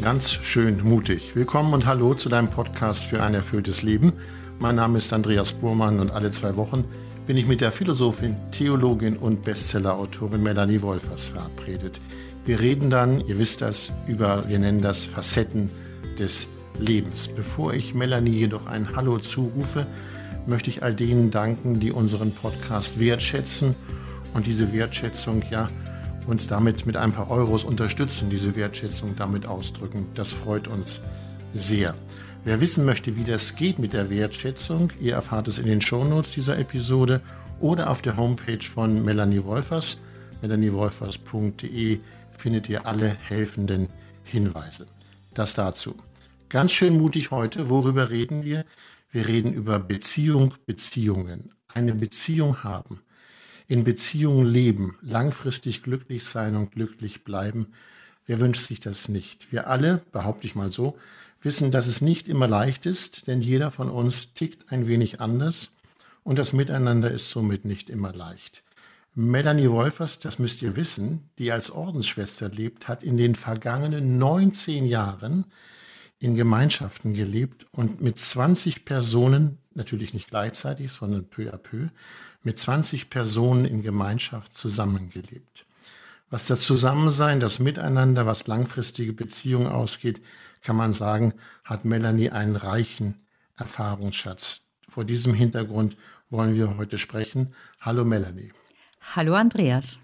ganz schön mutig. Willkommen und hallo zu deinem Podcast für ein erfülltes Leben. Mein Name ist Andreas Burmann und alle zwei Wochen bin ich mit der Philosophin, Theologin und Bestsellerautorin Melanie Wolfers verabredet. Wir reden dann, ihr wisst das, über, wir nennen das Facetten des Lebens. Bevor ich Melanie jedoch ein Hallo zurufe, möchte ich all denen danken, die unseren Podcast wertschätzen und diese Wertschätzung ja uns damit mit ein paar Euros unterstützen, diese Wertschätzung damit ausdrücken. Das freut uns sehr. Wer wissen möchte, wie das geht mit der Wertschätzung, ihr erfahrt es in den Shownotes dieser Episode oder auf der Homepage von Melanie Wolfers. melaniewolfers.de findet ihr alle helfenden Hinweise. Das dazu. Ganz schön mutig heute. Worüber reden wir? Wir reden über Beziehung, Beziehungen. Eine Beziehung haben in Beziehungen leben, langfristig glücklich sein und glücklich bleiben, wer wünscht sich das nicht? Wir alle, behaupte ich mal so, wissen, dass es nicht immer leicht ist, denn jeder von uns tickt ein wenig anders und das Miteinander ist somit nicht immer leicht. Melanie Wolfers, das müsst ihr wissen, die als Ordensschwester lebt, hat in den vergangenen 19 Jahren in Gemeinschaften gelebt und mit 20 Personen, natürlich nicht gleichzeitig, sondern peu à peu, mit 20 Personen in Gemeinschaft zusammengelebt. Was das Zusammensein, das Miteinander, was langfristige Beziehungen ausgeht, kann man sagen, hat Melanie einen reichen Erfahrungsschatz. Vor diesem Hintergrund wollen wir heute sprechen. Hallo Melanie. Hallo Andreas.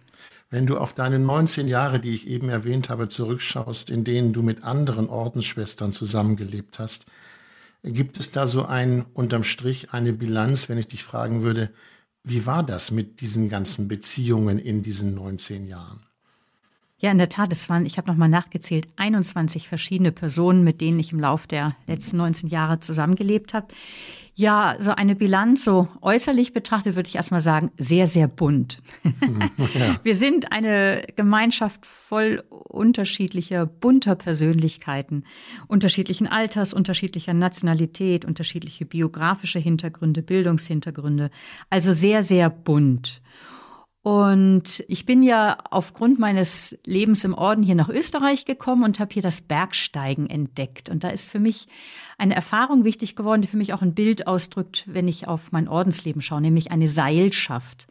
Wenn du auf deine 19 Jahre, die ich eben erwähnt habe, zurückschaust, in denen du mit anderen Ordensschwestern zusammengelebt hast, gibt es da so ein unterm Strich eine Bilanz, wenn ich dich fragen würde, wie war das mit diesen ganzen Beziehungen in diesen 19 Jahren? Ja, in der Tat, es waren, ich habe nochmal nachgezählt, 21 verschiedene Personen, mit denen ich im Laufe der letzten 19 Jahre zusammengelebt habe. Ja, so eine Bilanz, so äußerlich betrachtet, würde ich erstmal sagen, sehr, sehr bunt. Ja. Wir sind eine Gemeinschaft voll unterschiedlicher, bunter Persönlichkeiten, unterschiedlichen Alters, unterschiedlicher Nationalität, unterschiedliche biografische Hintergründe, Bildungshintergründe. Also sehr, sehr bunt. Und ich bin ja aufgrund meines Lebens im Orden hier nach Österreich gekommen und habe hier das Bergsteigen entdeckt. Und da ist für mich eine Erfahrung wichtig geworden, die für mich auch ein Bild ausdrückt, wenn ich auf mein Ordensleben schaue, nämlich eine Seilschaft.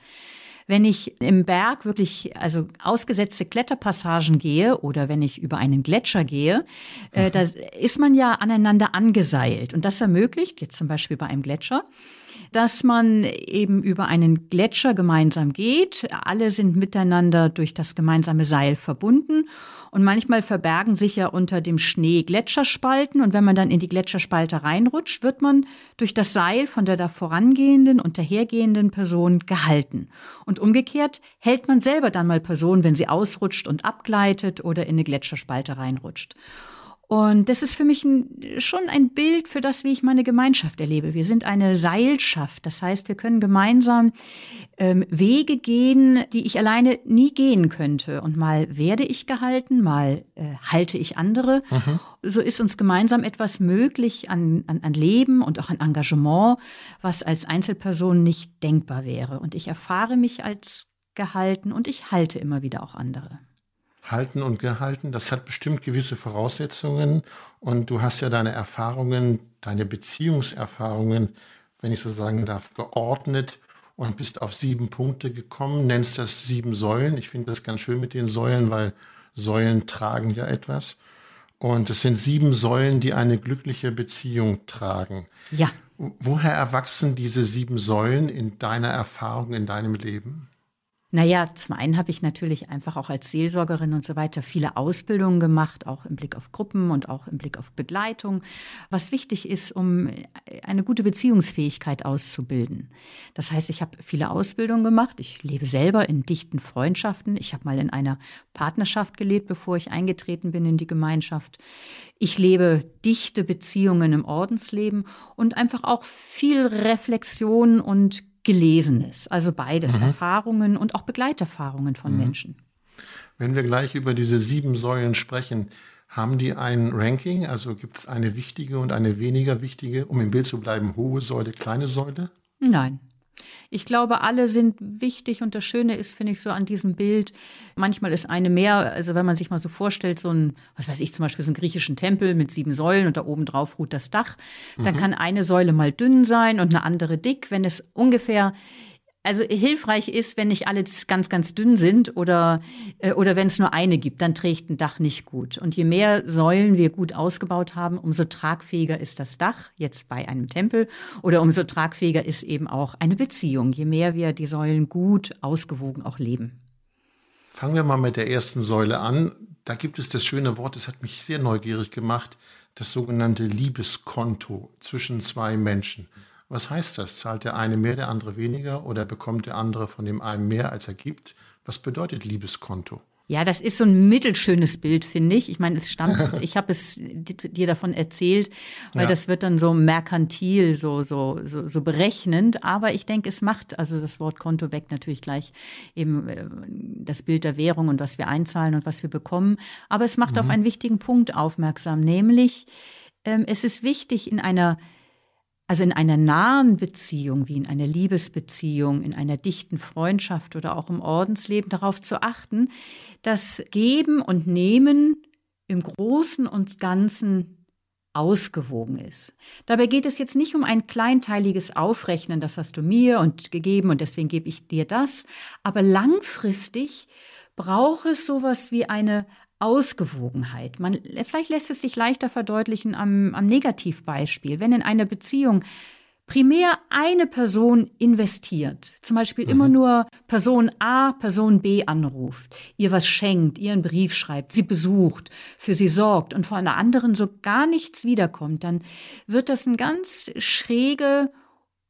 Wenn ich im Berg wirklich, also ausgesetzte Kletterpassagen gehe oder wenn ich über einen Gletscher gehe, äh, mhm. da ist man ja aneinander angeseilt. Und das ermöglicht, jetzt zum Beispiel bei einem Gletscher, dass man eben über einen Gletscher gemeinsam geht. Alle sind miteinander durch das gemeinsame Seil verbunden. Und manchmal verbergen sich ja unter dem Schnee Gletscherspalten. Und wenn man dann in die Gletscherspalte reinrutscht, wird man durch das Seil von der da vorangehenden und dahergehenden Person gehalten. Und umgekehrt hält man selber dann mal Personen, wenn sie ausrutscht und abgleitet oder in eine Gletscherspalte reinrutscht. Und das ist für mich ein, schon ein Bild für das, wie ich meine Gemeinschaft erlebe. Wir sind eine Seilschaft. Das heißt, wir können gemeinsam ähm, Wege gehen, die ich alleine nie gehen könnte. Und mal werde ich gehalten, mal äh, halte ich andere. Mhm. So ist uns gemeinsam etwas möglich an, an, an Leben und auch an Engagement, was als Einzelperson nicht denkbar wäre. Und ich erfahre mich als gehalten und ich halte immer wieder auch andere halten und gehalten. Das hat bestimmt gewisse Voraussetzungen. Und du hast ja deine Erfahrungen, deine Beziehungserfahrungen, wenn ich so sagen darf, geordnet und bist auf sieben Punkte gekommen, nennst das sieben Säulen. Ich finde das ganz schön mit den Säulen, weil Säulen tragen ja etwas. Und es sind sieben Säulen, die eine glückliche Beziehung tragen. Ja. Woher erwachsen diese sieben Säulen in deiner Erfahrung, in deinem Leben? Naja, zum einen habe ich natürlich einfach auch als Seelsorgerin und so weiter viele Ausbildungen gemacht, auch im Blick auf Gruppen und auch im Blick auf Begleitung, was wichtig ist, um eine gute Beziehungsfähigkeit auszubilden. Das heißt, ich habe viele Ausbildungen gemacht. Ich lebe selber in dichten Freundschaften. Ich habe mal in einer Partnerschaft gelebt, bevor ich eingetreten bin in die Gemeinschaft. Ich lebe dichte Beziehungen im Ordensleben und einfach auch viel Reflexion und Gelesenes. Also beides, mhm. Erfahrungen und auch Begleiterfahrungen von mhm. Menschen. Wenn wir gleich über diese sieben Säulen sprechen, haben die ein Ranking? Also gibt es eine wichtige und eine weniger wichtige, um im Bild zu bleiben, hohe Säule, kleine Säule? Nein. Ich glaube, alle sind wichtig und das Schöne ist, finde ich, so an diesem Bild, manchmal ist eine mehr, also wenn man sich mal so vorstellt, so ein, was weiß ich, zum Beispiel so einen griechischen Tempel mit sieben Säulen und da oben drauf ruht das Dach, dann mhm. kann eine Säule mal dünn sein und eine andere dick. Wenn es ungefähr also hilfreich ist, wenn nicht alle ganz, ganz dünn sind oder, äh, oder wenn es nur eine gibt, dann trägt ein Dach nicht gut. Und je mehr Säulen wir gut ausgebaut haben, umso tragfähiger ist das Dach, jetzt bei einem Tempel, oder umso tragfähiger ist eben auch eine Beziehung, je mehr wir die Säulen gut ausgewogen auch leben. Fangen wir mal mit der ersten Säule an. Da gibt es das schöne Wort, das hat mich sehr neugierig gemacht, das sogenannte Liebeskonto zwischen zwei Menschen. Was heißt das? Zahlt der eine mehr, der andere weniger oder bekommt der andere von dem einen mehr, als er gibt? Was bedeutet Liebeskonto? Ja, das ist so ein mittelschönes Bild, finde ich. Ich meine, es stammt, ich habe es dir davon erzählt, weil ja. das wird dann so merkantil, so, so, so, so berechnend. Aber ich denke, es macht, also das Wort Konto weckt natürlich gleich eben äh, das Bild der Währung und was wir einzahlen und was wir bekommen. Aber es macht mhm. auf einen wichtigen Punkt aufmerksam, nämlich ähm, es ist wichtig in einer also in einer nahen Beziehung, wie in einer Liebesbeziehung, in einer dichten Freundschaft oder auch im Ordensleben darauf zu achten, dass Geben und Nehmen im Großen und Ganzen ausgewogen ist. Dabei geht es jetzt nicht um ein kleinteiliges Aufrechnen, das hast du mir und gegeben und deswegen gebe ich dir das, aber langfristig braucht es sowas wie eine Ausgewogenheit. Man, vielleicht lässt es sich leichter verdeutlichen am, am Negativbeispiel. Wenn in einer Beziehung primär eine Person investiert, zum Beispiel mhm. immer nur Person A, Person B anruft, ihr was schenkt, ihr einen Brief schreibt, sie besucht, für sie sorgt und von einer anderen so gar nichts wiederkommt, dann wird das eine ganz schräge,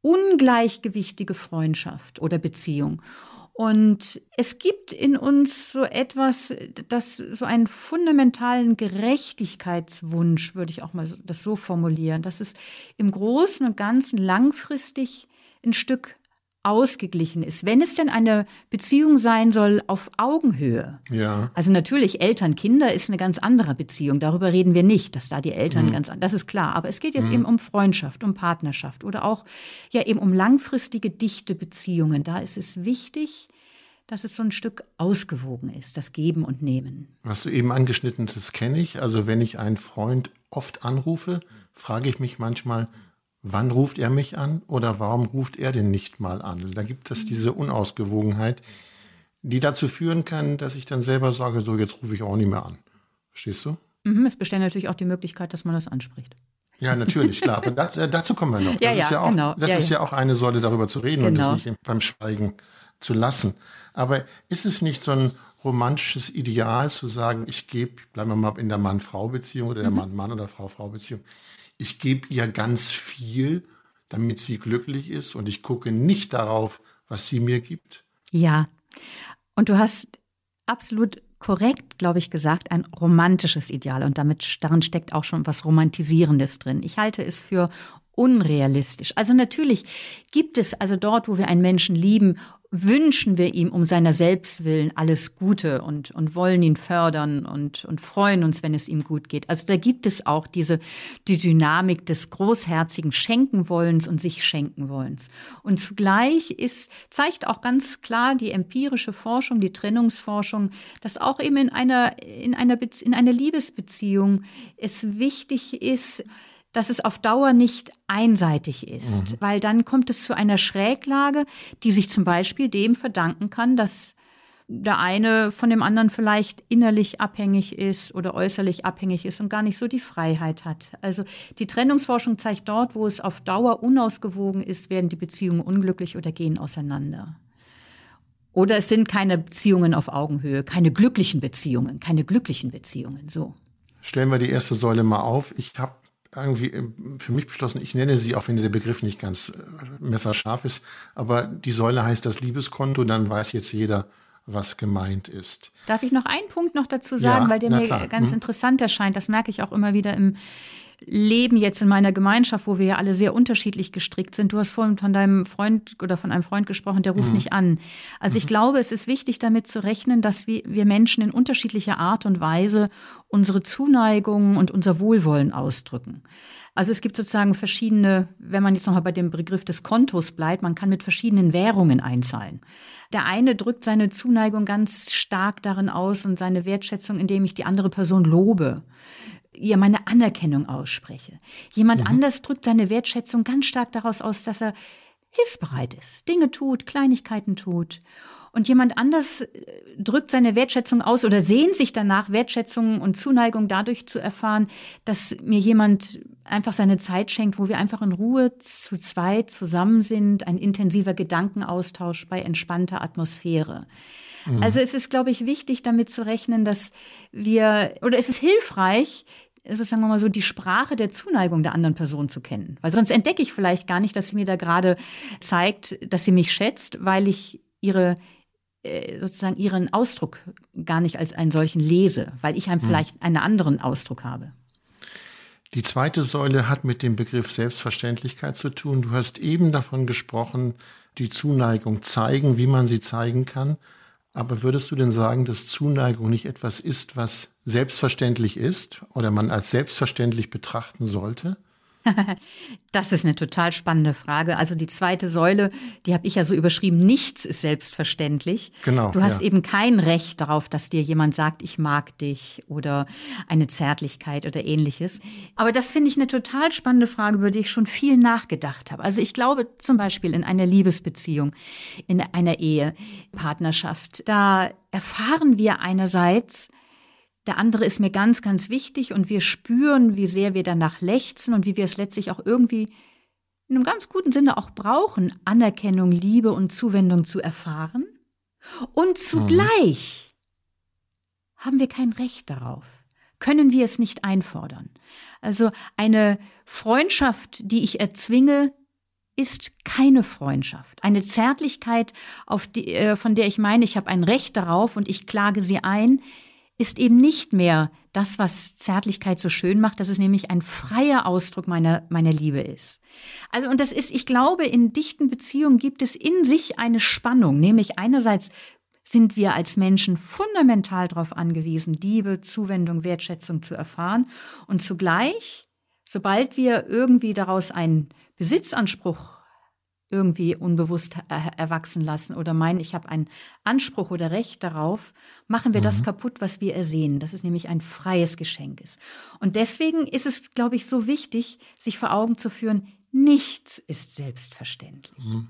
ungleichgewichtige Freundschaft oder Beziehung. Und es gibt in uns so etwas, das so einen fundamentalen Gerechtigkeitswunsch, würde ich auch mal das so formulieren, dass es im Großen und Ganzen langfristig ein Stück ausgeglichen ist. Wenn es denn eine Beziehung sein soll auf Augenhöhe. Ja. Also natürlich Eltern-Kinder ist eine ganz andere Beziehung. Darüber reden wir nicht, dass da die Eltern mhm. ganz, das ist klar. Aber es geht jetzt mhm. eben um Freundschaft, um Partnerschaft oder auch ja eben um langfristige dichte Beziehungen. Da ist es wichtig, dass es so ein Stück ausgewogen ist, das Geben und Nehmen. Was du eben angeschnitten, das kenne ich. Also wenn ich einen Freund oft anrufe, frage ich mich manchmal, wann ruft er mich an oder warum ruft er denn nicht mal an? Da gibt es diese Unausgewogenheit, die dazu führen kann, dass ich dann selber sage, so jetzt rufe ich auch nicht mehr an. Verstehst du? Mhm, es besteht natürlich auch die Möglichkeit, dass man das anspricht. Ja, natürlich, klar. Aber das, äh, dazu kommen wir noch. Das ja, ist ja, auch, genau. das ja, ist ja. auch eine Säule, darüber zu reden genau. und das nicht beim Schweigen zu lassen. Aber ist es nicht so ein romantisches Ideal zu sagen, ich gebe, bleiben wir mal in der Mann-Frau-Beziehung oder der mhm. Mann-Mann oder Frau-Frau-Beziehung, ich gebe ihr ganz viel, damit sie glücklich ist und ich gucke nicht darauf, was sie mir gibt? Ja, und du hast absolut korrekt, glaube ich, gesagt, ein romantisches Ideal. Und damit darin steckt auch schon was Romantisierendes drin. Ich halte es für unrealistisch. Also natürlich gibt es also dort, wo wir einen Menschen lieben, wünschen wir ihm um seiner selbst willen alles Gute und, und wollen ihn fördern und, und freuen uns, wenn es ihm gut geht. Also da gibt es auch diese, die Dynamik des großherzigen Schenkenwollens und sich schenken wollens. Und zugleich ist, zeigt auch ganz klar die empirische Forschung, die Trennungsforschung, dass auch eben in einer, in einer, in einer Liebesbeziehung es wichtig ist, dass es auf Dauer nicht einseitig ist, mhm. weil dann kommt es zu einer Schräglage, die sich zum Beispiel dem verdanken kann, dass der eine von dem anderen vielleicht innerlich abhängig ist oder äußerlich abhängig ist und gar nicht so die Freiheit hat. Also die Trennungsforschung zeigt dort, wo es auf Dauer unausgewogen ist, werden die Beziehungen unglücklich oder gehen auseinander. Oder es sind keine Beziehungen auf Augenhöhe, keine glücklichen Beziehungen, keine glücklichen Beziehungen, so. Stellen wir die erste Säule mal auf. Ich habe irgendwie äh, für mich beschlossen, ich nenne sie, auch wenn der Begriff nicht ganz äh, messerscharf ist, aber die Säule heißt das Liebeskonto, dann weiß jetzt jeder, was gemeint ist. Darf ich noch einen Punkt noch dazu sagen, ja, weil der mir klar. ganz mhm. interessant erscheint. Das merke ich auch immer wieder im, leben jetzt in meiner Gemeinschaft, wo wir ja alle sehr unterschiedlich gestrickt sind. Du hast vorhin von deinem Freund oder von einem Freund gesprochen, der ruft mhm. nicht an. Also ich mhm. glaube, es ist wichtig damit zu rechnen, dass wir, wir Menschen in unterschiedlicher Art und Weise unsere Zuneigung und unser Wohlwollen ausdrücken. Also es gibt sozusagen verschiedene, wenn man jetzt nochmal bei dem Begriff des Kontos bleibt, man kann mit verschiedenen Währungen einzahlen. Der eine drückt seine Zuneigung ganz stark darin aus und seine Wertschätzung, indem ich die andere Person lobe ihr meine Anerkennung ausspreche. Jemand mhm. anders drückt seine Wertschätzung ganz stark daraus aus, dass er hilfsbereit ist, Dinge tut, Kleinigkeiten tut. Und jemand anders äh, drückt seine Wertschätzung aus oder sehnt sich danach, Wertschätzung und Zuneigung dadurch zu erfahren, dass mir jemand einfach seine Zeit schenkt, wo wir einfach in Ruhe zu zweit zusammen sind, ein intensiver Gedankenaustausch bei entspannter Atmosphäre. Mhm. Also es ist, glaube ich, wichtig, damit zu rechnen, dass wir, oder es ist hilfreich, sagen wir mal so, die Sprache der Zuneigung der anderen Person zu kennen. Weil sonst entdecke ich vielleicht gar nicht, dass sie mir da gerade zeigt, dass sie mich schätzt, weil ich ihre äh, sozusagen ihren Ausdruck gar nicht als einen solchen lese, weil ich einem hm. vielleicht einen anderen Ausdruck habe. Die zweite Säule hat mit dem Begriff Selbstverständlichkeit zu tun. Du hast eben davon gesprochen, die Zuneigung zeigen, wie man sie zeigen kann. Aber würdest du denn sagen, dass Zuneigung nicht etwas ist, was selbstverständlich ist oder man als selbstverständlich betrachten sollte? Das ist eine total spannende Frage. Also die zweite Säule, die habe ich ja so überschrieben, nichts ist selbstverständlich. Genau. Du hast ja. eben kein Recht darauf, dass dir jemand sagt, ich mag dich oder eine Zärtlichkeit oder ähnliches. Aber das finde ich eine total spannende Frage, über die ich schon viel nachgedacht habe. Also ich glaube zum Beispiel in einer Liebesbeziehung, in einer Ehe, Partnerschaft, da erfahren wir einerseits, der andere ist mir ganz, ganz wichtig und wir spüren, wie sehr wir danach lechzen und wie wir es letztlich auch irgendwie in einem ganz guten Sinne auch brauchen, Anerkennung, Liebe und Zuwendung zu erfahren. Und zugleich mhm. haben wir kein Recht darauf, können wir es nicht einfordern. Also eine Freundschaft, die ich erzwinge, ist keine Freundschaft. Eine Zärtlichkeit, die, äh, von der ich meine, ich habe ein Recht darauf und ich klage sie ein, ist eben nicht mehr das, was Zärtlichkeit so schön macht, dass es nämlich ein freier Ausdruck meiner, meiner Liebe ist. Also, und das ist, ich glaube, in dichten Beziehungen gibt es in sich eine Spannung, nämlich einerseits sind wir als Menschen fundamental darauf angewiesen, Liebe, Zuwendung, Wertschätzung zu erfahren und zugleich, sobald wir irgendwie daraus einen Besitzanspruch irgendwie unbewusst erwachsen lassen oder meinen, ich habe einen Anspruch oder Recht darauf, machen wir mhm. das kaputt, was wir ersehen, dass es nämlich ein freies Geschenk ist. Und deswegen ist es, glaube ich, so wichtig, sich vor Augen zu führen, nichts ist selbstverständlich. Mhm.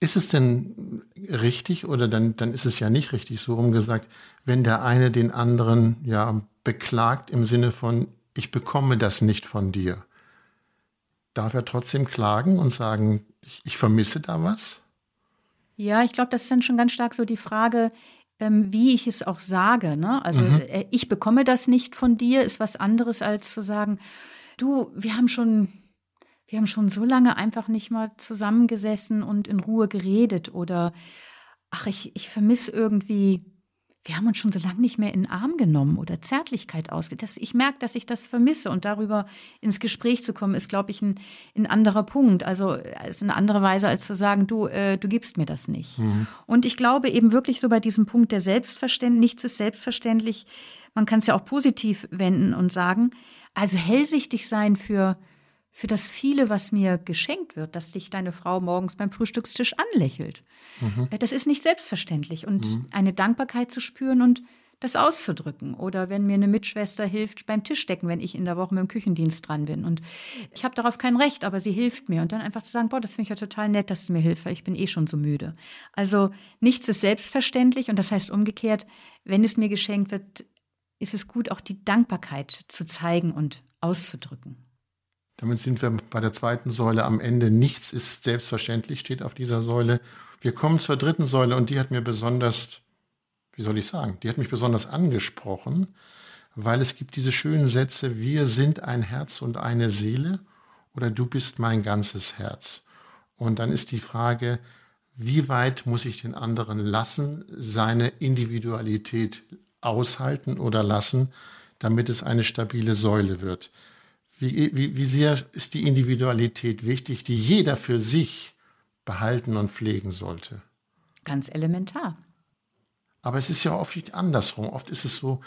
Ist es denn richtig oder dann, dann ist es ja nicht richtig, so rumgesagt, wenn der eine den anderen ja beklagt im Sinne von, ich bekomme das nicht von dir? Darf er trotzdem klagen und sagen, ich, ich vermisse da was? Ja, ich glaube, das ist dann schon ganz stark so die Frage, ähm, wie ich es auch sage. Ne? Also mhm. äh, ich bekomme das nicht von dir, ist was anderes als zu sagen, du, wir haben schon, wir haben schon so lange einfach nicht mal zusammengesessen und in Ruhe geredet oder ach, ich, ich vermisse irgendwie wir haben uns schon so lange nicht mehr in den Arm genommen oder Zärtlichkeit ausgeht. Ich merke, dass ich das vermisse und darüber ins Gespräch zu kommen, ist, glaube ich, ein, ein anderer Punkt. Also ist eine andere Weise, als zu sagen, du, äh, du gibst mir das nicht. Mhm. Und ich glaube eben wirklich so bei diesem Punkt der Selbstverständlichkeit, nichts ist selbstverständlich. Man kann es ja auch positiv wenden und sagen, also hellsichtig sein für für das viele, was mir geschenkt wird, dass dich deine Frau morgens beim Frühstückstisch anlächelt. Mhm. Äh, das ist nicht selbstverständlich. Und mhm. eine Dankbarkeit zu spüren und das auszudrücken. Oder wenn mir eine Mitschwester hilft beim Tischdecken, wenn ich in der Woche mit dem Küchendienst dran bin. Und ich habe darauf kein Recht, aber sie hilft mir. Und dann einfach zu sagen, boah, das finde ich ja total nett, dass sie mir hilft, weil ich bin eh schon so müde. Also nichts ist selbstverständlich. Und das heißt umgekehrt, wenn es mir geschenkt wird, ist es gut, auch die Dankbarkeit zu zeigen und auszudrücken. Damit sind wir bei der zweiten Säule am Ende. Nichts ist selbstverständlich, steht auf dieser Säule. Wir kommen zur dritten Säule und die hat mir besonders, wie soll ich sagen, die hat mich besonders angesprochen, weil es gibt diese schönen Sätze, wir sind ein Herz und eine Seele oder du bist mein ganzes Herz. Und dann ist die Frage, wie weit muss ich den anderen lassen, seine Individualität aushalten oder lassen, damit es eine stabile Säule wird. Wie, wie, wie sehr ist die Individualität wichtig, die jeder für sich behalten und pflegen sollte? Ganz elementar. Aber es ist ja oft andersrum. Oft ist es so,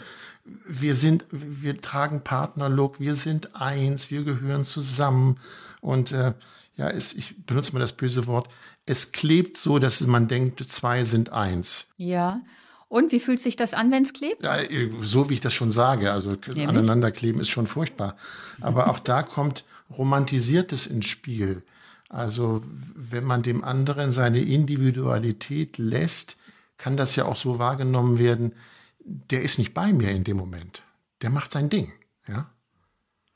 wir sind, wir tragen Partnerlook, wir sind eins, wir gehören zusammen. Und äh, ja, es, ich benutze mal das böse Wort, es klebt so, dass man denkt, zwei sind eins. Ja. Und wie fühlt sich das an, wenn es klebt? Ja, so wie ich das schon sage. Also Nämlich? aneinanderkleben ist schon furchtbar. Aber auch da kommt Romantisiertes ins Spiel. Also wenn man dem anderen seine Individualität lässt, kann das ja auch so wahrgenommen werden, der ist nicht bei mir in dem Moment. Der macht sein Ding. Ja.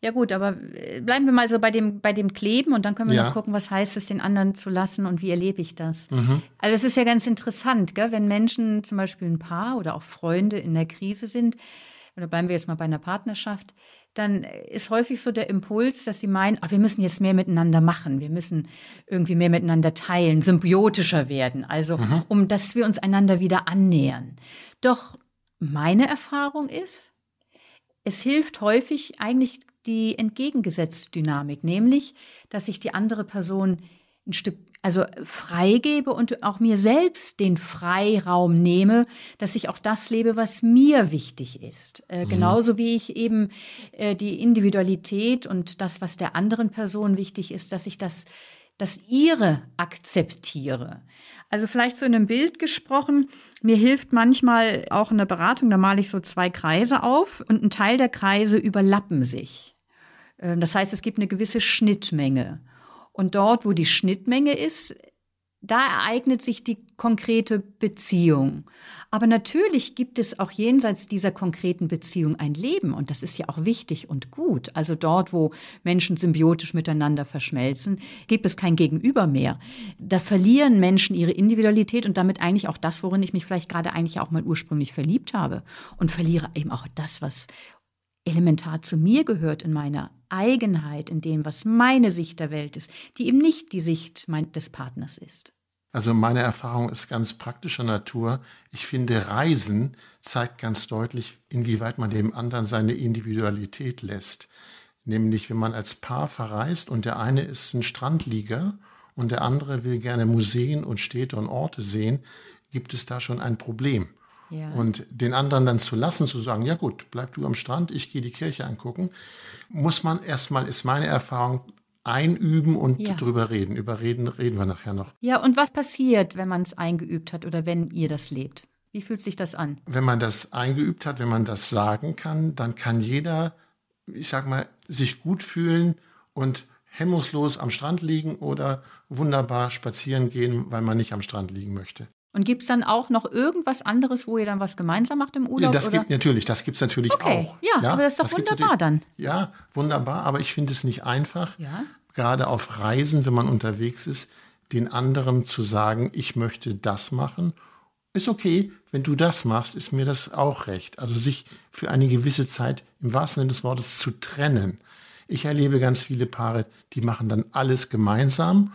Ja gut, aber äh, bleiben wir mal so bei dem, bei dem Kleben und dann können wir ja. noch gucken, was heißt es, den anderen zu lassen und wie erlebe ich das. Mhm. Also es ist ja ganz interessant, gell? wenn Menschen zum Beispiel ein Paar oder auch Freunde in der Krise sind, oder bleiben wir jetzt mal bei einer Partnerschaft, dann ist häufig so der Impuls, dass sie meinen, ach, wir müssen jetzt mehr miteinander machen, wir müssen irgendwie mehr miteinander teilen, symbiotischer werden, also mhm. um dass wir uns einander wieder annähern. Doch meine Erfahrung ist, es hilft häufig eigentlich die entgegengesetzte Dynamik, nämlich, dass ich die andere Person ein Stück, also freigebe und auch mir selbst den Freiraum nehme, dass ich auch das lebe, was mir wichtig ist. Äh, mhm. Genauso wie ich eben äh, die Individualität und das, was der anderen Person wichtig ist, dass ich das das ihre akzeptiere. Also vielleicht so in einem Bild gesprochen, mir hilft manchmal auch in der Beratung, da male ich so zwei Kreise auf und ein Teil der Kreise überlappen sich. Ähm, das heißt, es gibt eine gewisse Schnittmenge. Und dort, wo die Schnittmenge ist, da ereignet sich die konkrete Beziehung. Aber natürlich gibt es auch jenseits dieser konkreten Beziehung ein Leben und das ist ja auch wichtig und gut. Also dort, wo Menschen symbiotisch miteinander verschmelzen, gibt es kein Gegenüber mehr. Da verlieren Menschen ihre Individualität und damit eigentlich auch das, worin ich mich vielleicht gerade eigentlich auch mal ursprünglich verliebt habe und verliere eben auch das, was elementar zu mir gehört in meiner Eigenheit, in dem, was meine Sicht der Welt ist, die eben nicht die Sicht des Partners ist. Also meine Erfahrung ist ganz praktischer Natur. Ich finde, Reisen zeigt ganz deutlich, inwieweit man dem anderen seine Individualität lässt. Nämlich, wenn man als Paar verreist und der eine ist ein Strandlieger und der andere will gerne Museen und Städte und Orte sehen, gibt es da schon ein Problem. Ja. Und den anderen dann zu lassen, zu sagen, ja gut, bleib du am Strand, ich gehe die Kirche angucken, muss man erstmal, ist meine Erfahrung, einüben und ja. drüber reden. Über reden reden wir nachher noch. Ja, und was passiert, wenn man es eingeübt hat oder wenn ihr das lebt? Wie fühlt sich das an? Wenn man das eingeübt hat, wenn man das sagen kann, dann kann jeder, ich sag mal, sich gut fühlen und hemmungslos am Strand liegen oder wunderbar spazieren gehen, weil man nicht am Strand liegen möchte. Und gibt es dann auch noch irgendwas anderes, wo ihr dann was gemeinsam macht im Urlaub? Ja, das oder? gibt natürlich, das gibt es natürlich okay. auch. Ja, ja, aber das ist doch das wunderbar dann. Ja, wunderbar, aber ich finde es nicht einfach, ja? gerade auf Reisen, wenn man unterwegs ist, den anderen zu sagen, ich möchte das machen. Ist okay, wenn du das machst, ist mir das auch recht. Also sich für eine gewisse Zeit im wahrsten Sinne des Wortes zu trennen. Ich erlebe ganz viele Paare, die machen dann alles gemeinsam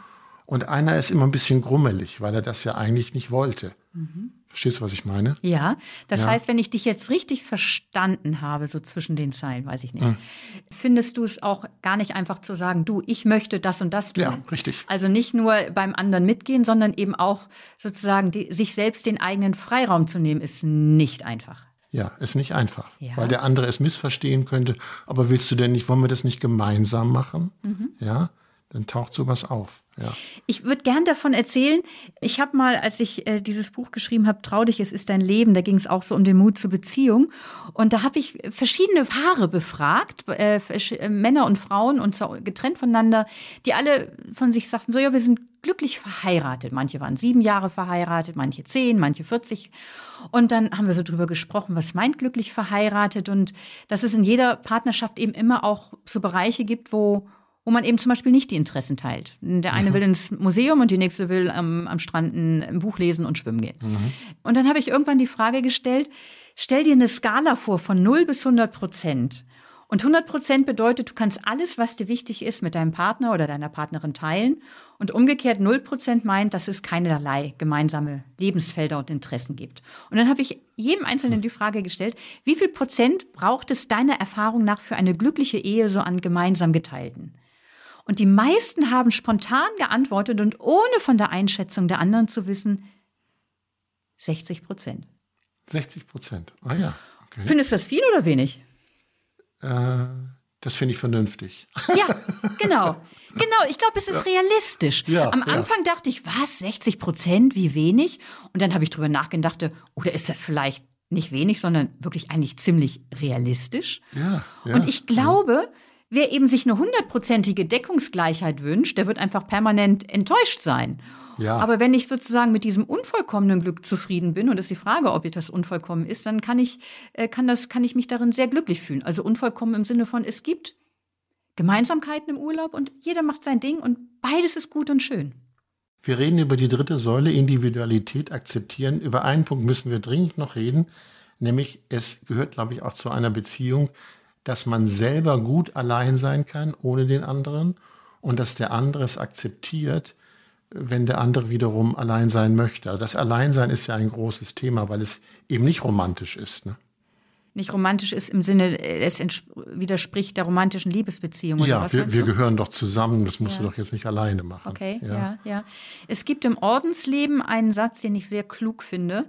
und einer ist immer ein bisschen grummelig, weil er das ja eigentlich nicht wollte. Mhm. Verstehst du, was ich meine? Ja, das ja. heißt, wenn ich dich jetzt richtig verstanden habe, so zwischen den Zeilen, weiß ich nicht, mhm. findest du es auch gar nicht einfach zu sagen, du, ich möchte das und das tun. Ja, richtig. Also nicht nur beim anderen mitgehen, sondern eben auch sozusagen die, sich selbst den eigenen Freiraum zu nehmen, ist nicht einfach. Ja, ist nicht einfach, ja. weil der andere es missverstehen könnte. Aber willst du denn nicht, wollen wir das nicht gemeinsam machen? Mhm. Ja, dann taucht sowas auf. Ja. Ich würde gern davon erzählen. Ich habe mal, als ich äh, dieses Buch geschrieben habe, Trau dich, es ist dein Leben, da ging es auch so um den Mut zur Beziehung. Und da habe ich verschiedene Paare befragt, äh, äh, Männer und Frauen und so, getrennt voneinander, die alle von sich sagten, so ja, wir sind glücklich verheiratet. Manche waren sieben Jahre verheiratet, manche zehn, manche 40. Und dann haben wir so drüber gesprochen, was meint glücklich verheiratet und dass es in jeder Partnerschaft eben immer auch so Bereiche gibt, wo wo man eben zum Beispiel nicht die Interessen teilt. Der eine mhm. will ins Museum und die nächste will am, am Strand ein, ein Buch lesen und schwimmen gehen. Mhm. Und dann habe ich irgendwann die Frage gestellt, stell dir eine Skala vor von 0 bis 100 Prozent. Und 100 Prozent bedeutet, du kannst alles, was dir wichtig ist, mit deinem Partner oder deiner Partnerin teilen. Und umgekehrt 0 Prozent meint, dass es keinerlei gemeinsame Lebensfelder und Interessen gibt. Und dann habe ich jedem Einzelnen die Frage gestellt, wie viel Prozent braucht es deiner Erfahrung nach für eine glückliche Ehe so an gemeinsam geteilten? Und die meisten haben spontan geantwortet und ohne von der Einschätzung der anderen zu wissen, 60 Prozent. 60 Prozent, ah ja. Okay. Findest du das viel oder wenig? Äh, das finde ich vernünftig. Ja, genau. Genau, ich glaube, es ist ja. realistisch. Ja, Am Anfang ja. dachte ich, was, 60 Prozent, wie wenig? Und dann habe ich drüber nachgedacht, oder ist das vielleicht nicht wenig, sondern wirklich eigentlich ziemlich realistisch? Ja. Und ich glaube, wer eben sich eine hundertprozentige Deckungsgleichheit wünscht, der wird einfach permanent enttäuscht sein. Ja. Aber wenn ich sozusagen mit diesem unvollkommenen Glück zufrieden bin, und das ist die Frage, ob das unvollkommen ist, dann kann ich, äh, kann das, kann ich mich darin sehr glücklich fühlen. Also unvollkommen im Sinne von, es gibt Gemeinsamkeiten im Urlaub und jeder macht sein Ding und beides ist gut und schön. Wir reden über die dritte Säule, Individualität akzeptieren. Über einen Punkt müssen wir dringend noch reden, nämlich es gehört, glaube ich, auch zu einer Beziehung, dass man selber gut allein sein kann, ohne den anderen, und dass der andere es akzeptiert, wenn der andere wiederum allein sein möchte. Also das Alleinsein ist ja ein großes Thema, weil es eben nicht romantisch ist. Ne? Nicht romantisch ist im Sinne, es widerspricht der romantischen Liebesbeziehung. Ja, wir, wir gehören doch zusammen, das musst ja. du doch jetzt nicht alleine machen. Okay, ja. ja, ja. Es gibt im Ordensleben einen Satz, den ich sehr klug finde.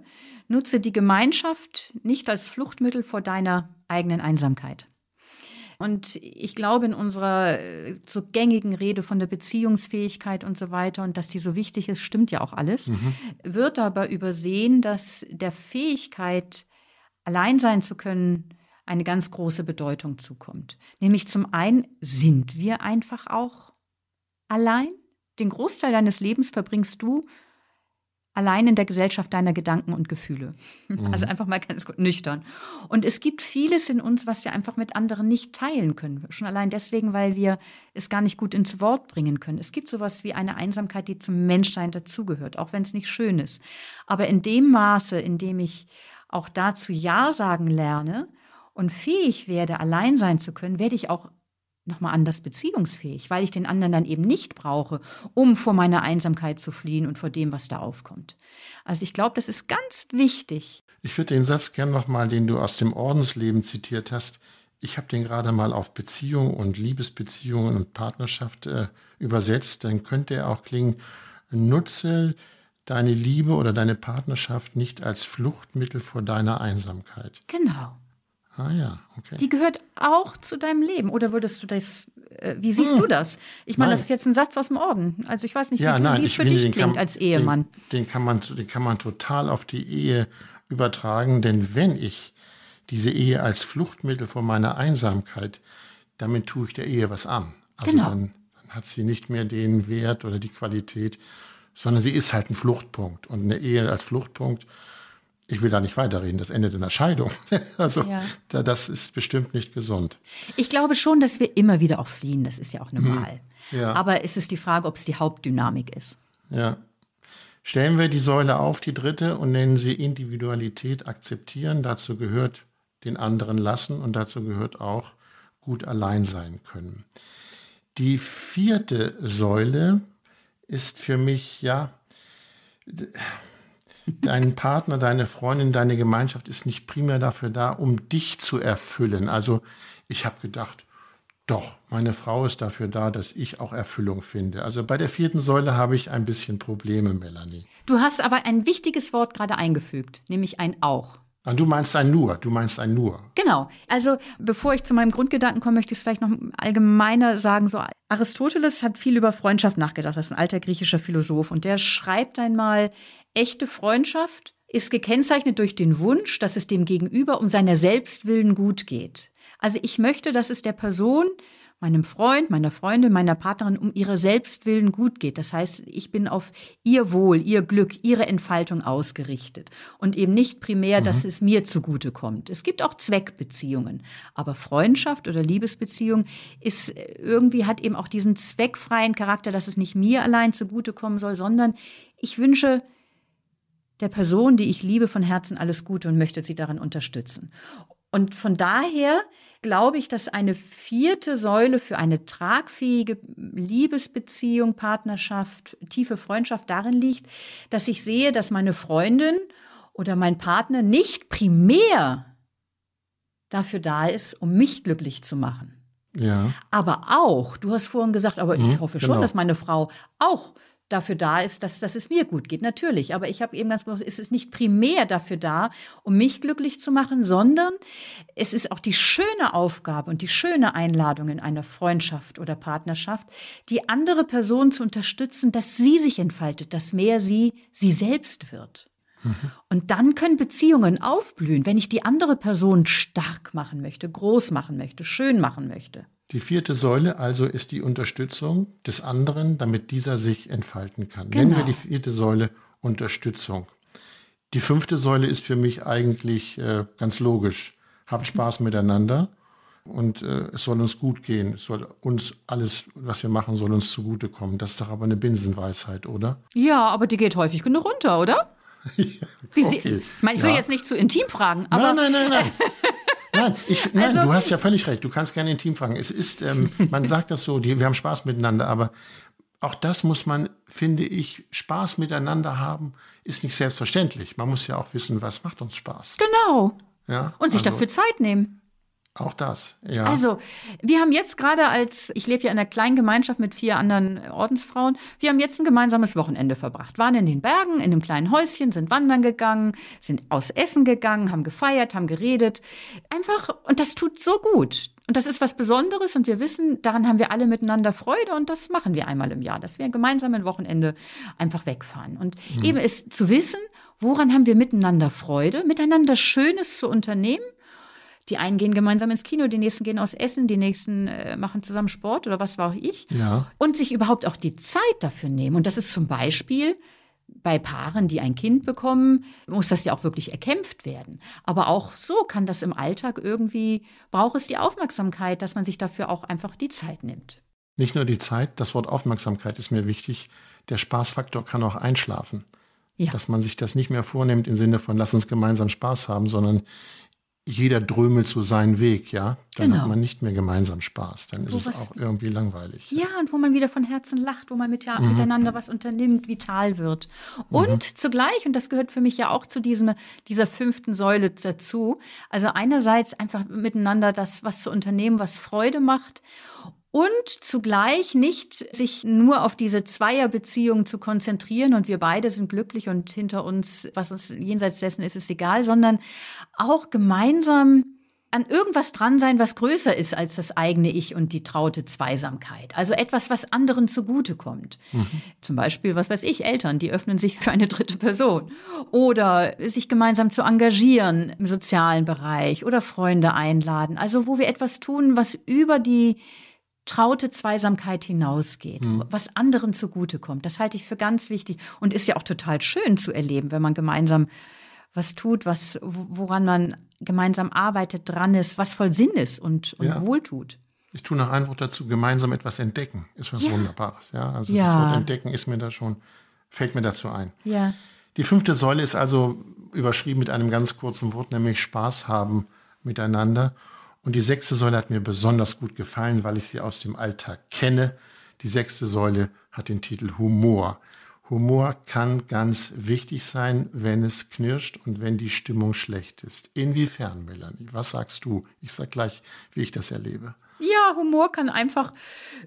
Nutze die Gemeinschaft nicht als Fluchtmittel vor deiner eigenen Einsamkeit. Und ich glaube, in unserer äh, so gängigen Rede von der Beziehungsfähigkeit und so weiter und dass die so wichtig ist, stimmt ja auch alles, mhm. wird aber übersehen, dass der Fähigkeit, allein sein zu können, eine ganz große Bedeutung zukommt. Nämlich zum einen sind wir einfach auch allein. Den Großteil deines Lebens verbringst du allein in der Gesellschaft deiner Gedanken und Gefühle. Mhm. Also einfach mal ganz gut nüchtern. Und es gibt vieles in uns, was wir einfach mit anderen nicht teilen können. Schon allein deswegen, weil wir es gar nicht gut ins Wort bringen können. Es gibt sowas wie eine Einsamkeit, die zum Menschsein dazugehört, auch wenn es nicht schön ist. Aber in dem Maße, in dem ich auch dazu Ja sagen lerne und fähig werde, allein sein zu können, werde ich auch nochmal anders beziehungsfähig, weil ich den anderen dann eben nicht brauche, um vor meiner Einsamkeit zu fliehen und vor dem, was da aufkommt. Also ich glaube, das ist ganz wichtig. Ich würde den Satz gern nochmal, den du aus dem Ordensleben zitiert hast, ich habe den gerade mal auf Beziehung und Liebesbeziehungen und Partnerschaft äh, übersetzt, dann könnte er auch klingen, nutze deine Liebe oder deine Partnerschaft nicht als Fluchtmittel vor deiner Einsamkeit. Genau. Ah ja, okay. Die gehört auch zu deinem Leben. Oder würdest du das, äh, wie siehst hm. du das? Ich meine, das ist jetzt ein Satz aus dem Orden. Also ich weiß nicht, ja, wie nein, dies für dich klingt kann, als Ehemann. Den, den, kann man, den kann man total auf die Ehe übertragen. Denn wenn ich diese Ehe als Fluchtmittel vor meiner Einsamkeit, damit tue ich der Ehe was an. Also genau. dann, dann hat sie nicht mehr den Wert oder die Qualität, sondern sie ist halt ein Fluchtpunkt. Und eine Ehe als Fluchtpunkt ich will da nicht weiterreden, das endet in der Scheidung. Also ja. da, das ist bestimmt nicht gesund. Ich glaube schon, dass wir immer wieder auch fliehen, das ist ja auch normal. Mhm. Ja. Aber es ist die Frage, ob es die Hauptdynamik ist. Ja. Stellen wir die Säule auf, die dritte, und nennen sie Individualität akzeptieren. Dazu gehört den anderen lassen und dazu gehört auch gut allein sein können. Die vierte Säule ist für mich, ja, dein Partner, deine Freundin, deine Gemeinschaft ist nicht primär dafür da, um dich zu erfüllen. Also ich habe gedacht, doch, meine Frau ist dafür da, dass ich auch Erfüllung finde. Also bei der vierten Säule habe ich ein bisschen Probleme, Melanie. Du hast aber ein wichtiges Wort gerade eingefügt, nämlich ein auch. Und du meinst ein nur, du meinst ein nur. Genau. Also bevor ich zu meinem Grundgedanken komme, möchte ich es vielleicht noch allgemeiner sagen. So Aristoteles hat viel über Freundschaft nachgedacht. Das ist ein alter griechischer Philosoph und der schreibt einmal, echte Freundschaft ist gekennzeichnet durch den Wunsch, dass es dem Gegenüber um seiner Selbstwillen gut geht. Also ich möchte, dass es der Person meinem Freund, meiner Freundin, meiner Partnerin um ihre Selbstwillen gut geht. Das heißt, ich bin auf ihr Wohl, ihr Glück, ihre Entfaltung ausgerichtet und eben nicht primär, mhm. dass es mir zugute kommt. Es gibt auch Zweckbeziehungen, aber Freundschaft oder Liebesbeziehung ist irgendwie hat eben auch diesen zweckfreien Charakter, dass es nicht mir allein zugutekommen soll, sondern ich wünsche der Person, die ich liebe, von Herzen alles Gute und möchte sie darin unterstützen. Und von daher glaube ich, dass eine vierte Säule für eine tragfähige Liebesbeziehung, Partnerschaft, tiefe Freundschaft darin liegt, dass ich sehe, dass meine Freundin oder mein Partner nicht primär dafür da ist, um mich glücklich zu machen. Ja. Aber auch, du hast vorhin gesagt, aber ich Mhm, hoffe schon, genau. dass meine Frau auch dafür da ist, dass, dass es mir gut geht. Natürlich. Aber ich habe eben ganz bewusst, es ist nicht primär dafür da, um mich glücklich zu machen, sondern es ist auch die schöne Aufgabe und die schöne Einladung in einer Freundschaft oder Partnerschaft, die andere Person zu unterstützen, dass sie sich entfaltet, dass mehr sie sie selbst wird. Und dann können Beziehungen aufblühen, wenn ich die andere Person stark machen möchte, groß machen möchte, schön machen möchte. Die vierte Säule also ist die Unterstützung des anderen, damit dieser sich entfalten kann. Nennen wir Genau. die vierte Säule Unterstützung. Die fünfte Säule ist für mich eigentlich äh, ganz logisch. Habt Spaß miteinander und äh, es soll uns gut gehen. Es soll uns alles, was wir machen, soll uns zugutekommen. Das ist doch aber eine Binsenweisheit, oder? Ja, aber die geht häufig genug runter, oder? Wie sie, okay. ich meine, ich will Ja. jetzt nicht zu intim fragen, aber nein, nein, nein, nein. Nein, ich, nein Also- du hast ja völlig recht. Du kannst gerne intim fragen. Es ist, ähm, man sagt das so, die, wir haben Spaß miteinander, aber auch das muss man, finde ich, Spaß miteinander haben, ist nicht selbstverständlich. Man muss ja auch wissen, was macht uns Spaß. genau. Ja, Und sich also dafür Zeit nehmen. Auch das, ja. Also, wir haben jetzt gerade als, ich lebe ja in einer kleinen Gemeinschaft mit vier anderen Ordensfrauen, wir haben jetzt ein gemeinsames Wochenende verbracht. Waren in den Bergen, in einem kleinen Häuschen, sind wandern gegangen, sind aus Essen gegangen, haben gefeiert, haben geredet. Einfach, und das tut so gut. Und das ist was Besonderes und wir wissen, daran haben wir alle miteinander Freude und das machen wir einmal im Jahr, dass wir gemeinsam ein Wochenende einfach wegfahren. Und eben ist zu wissen, woran haben wir miteinander Freude, miteinander Schönes zu unternehmen die einen gehen gemeinsam ins Kino, die nächsten gehen aus Essen, die nächsten äh, machen zusammen Sport oder was war auch ich. Ja. Und sich überhaupt auch die Zeit dafür nehmen. Und das ist zum Beispiel bei Paaren, die ein Kind bekommen, muss das ja auch wirklich erkämpft werden. Aber auch so kann das im Alltag irgendwie, braucht es die Aufmerksamkeit, dass man sich dafür auch einfach die Zeit nimmt. Nicht nur die Zeit, das Wort Aufmerksamkeit ist mir wichtig. Der Spaßfaktor kann auch einschlafen. Ja. Dass man sich das nicht mehr vornimmt im Sinne von, lass uns gemeinsam Spaß haben, sondern jeder drömelt so seinen Weg, ja. Dann Genau. hat man nicht mehr gemeinsam Spaß. Dann ist Wo es auch irgendwie langweilig. Ja, und wo man wieder von Herzen lacht, wo man mit, Mhm. miteinander was unternimmt, vital wird. Und zugleich, und das gehört für mich ja auch zu diesem, dieser fünften Säule dazu, also einerseits einfach miteinander das, was zu unternehmen, was Freude macht. Und zugleich nicht sich nur auf diese Zweierbeziehung zu konzentrieren und wir beide sind glücklich und hinter uns, was uns jenseits dessen ist, ist egal, sondern auch gemeinsam an irgendwas dran sein, was größer ist als das eigene Ich und die traute Zweisamkeit. Also etwas, was anderen zugutekommt. Zum Beispiel, was weiß ich, Eltern, die öffnen sich für eine dritte Person. Oder sich gemeinsam zu engagieren im sozialen Bereich oder Freunde einladen. Also wo wir etwas tun, was über die traute Zweisamkeit hinausgeht, was anderen zugutekommt. Das halte ich für ganz wichtig und ist ja auch total schön zu erleben, wenn man gemeinsam was tut, was, woran man gemeinsam arbeitet, dran ist, was voll Sinn ist und, und Ja. wohltut. Ich tue noch ein Wort dazu, gemeinsam etwas entdecken, ist was Ja. Wunderbares. Ja, also Ja. das Wort entdecken ist mir da schon, fällt mir dazu ein. Ja. Die fünfte Säule ist also überschrieben mit einem ganz kurzen Wort, nämlich Spaß haben miteinander. Und die sechste Säule hat mir besonders gut gefallen, weil ich sie aus dem Alltag kenne. Die sechste Säule hat den Titel Humor. Humor kann ganz wichtig sein, wenn es knirscht und wenn die Stimmung schlecht ist. Inwiefern, Melanie? Was sagst du? Ich sag gleich, wie ich das erlebe. Ja, Humor kann einfach